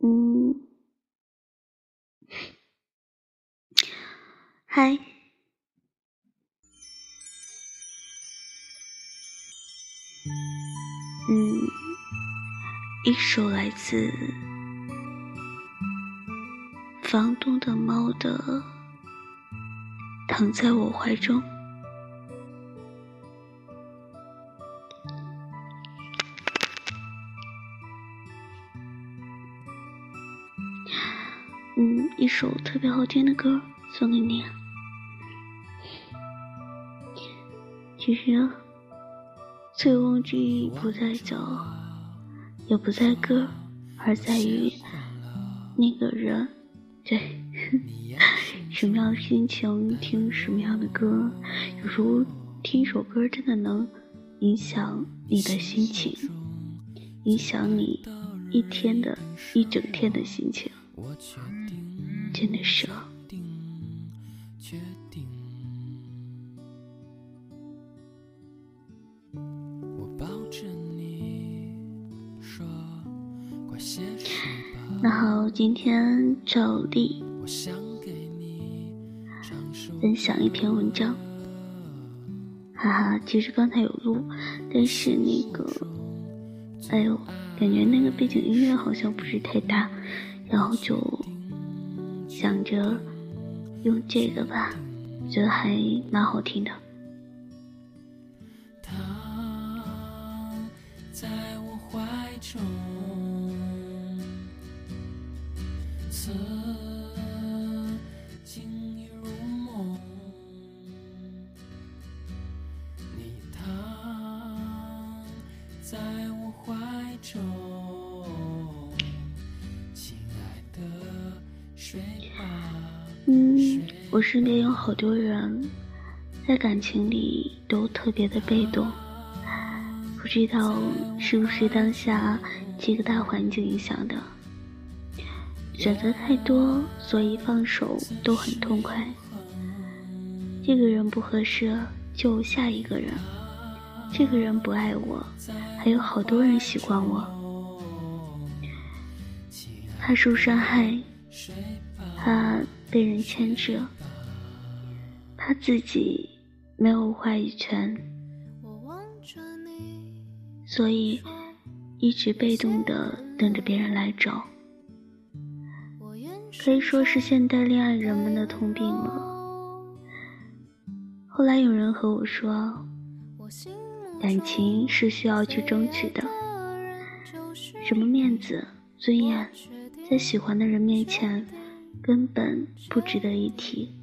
嗯嗨。嗯一首来自房东的猫的躺在我怀中。嗯，一首特别好听的歌送给你。其实，醉翁之意不在酒，也不在歌，而在于那个人。对，什么样的心情听什么样的歌，有时候听一首歌真的能影响你的心情，影响你一天的一整天的心情，真的是。那好，今天照例分享一篇文章，哈哈，其实刚才有录，但是那个，哎呦，感觉那个背景音乐好像不是太大，然后就想着用这个吧，觉得还蛮好听的。他在我怀中。此情已如梦。你躺在嗯，我身边有好多人，在感情里都特别的被动，不知道是不是当下这个大环境影响的。选择太多，所以放手都很痛快。这个人不合适，就下一个人。这个人不爱我，还有好多人喜欢我。怕受伤害，怕被人牵制，怕自己没有话语权，所以一直被动的等着别人来找。可以说是现代恋爱人们的通病了。后来有人和我说，感情是需要去争取的，什么面子、尊严，在喜欢的人面前根本不值得一提。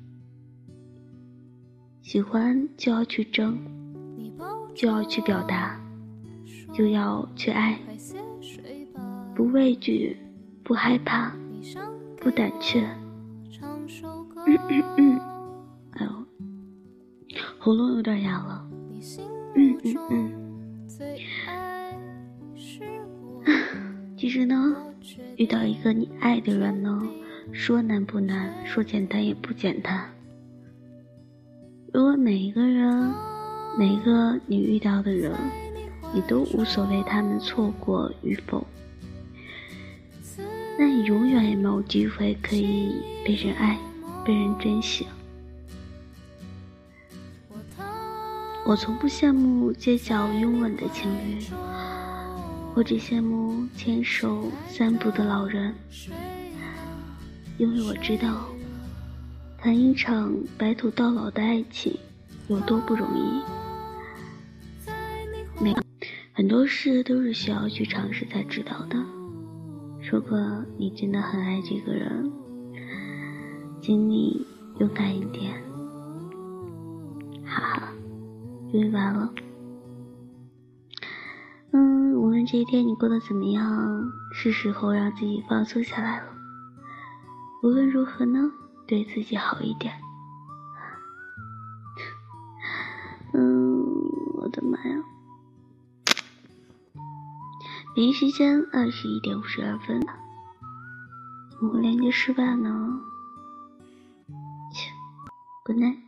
喜欢就要去争，就要去表达，就要去爱，不畏惧，不害怕。不胆怯。嗯嗯嗯，哎呦，喉咙有点哑了。嗯嗯嗯。其实呢，遇到一个你爱的人呢，说难不难，说简单也不简单。如果每一个人，每一个你遇到的人，你都无所谓他们错过与否。那你永远也没有机会可以被人爱，被人珍惜。我从不羡慕街角拥吻的情侣，我只羡慕牵手散步的老人，因为我知道，谈一场白头到老的爱情有多不容易。每很多事都是需要去尝试才知道的。如果你真的很爱这个人，请你勇敢一点，哈哈，终于完了。这一天你过得怎么样，是时候让自己放松下来了。无论如何呢，对自己好一点。嗯，我的妈呀！北京时间二十一点五十二分，怎么连接失败呢？切，Good night。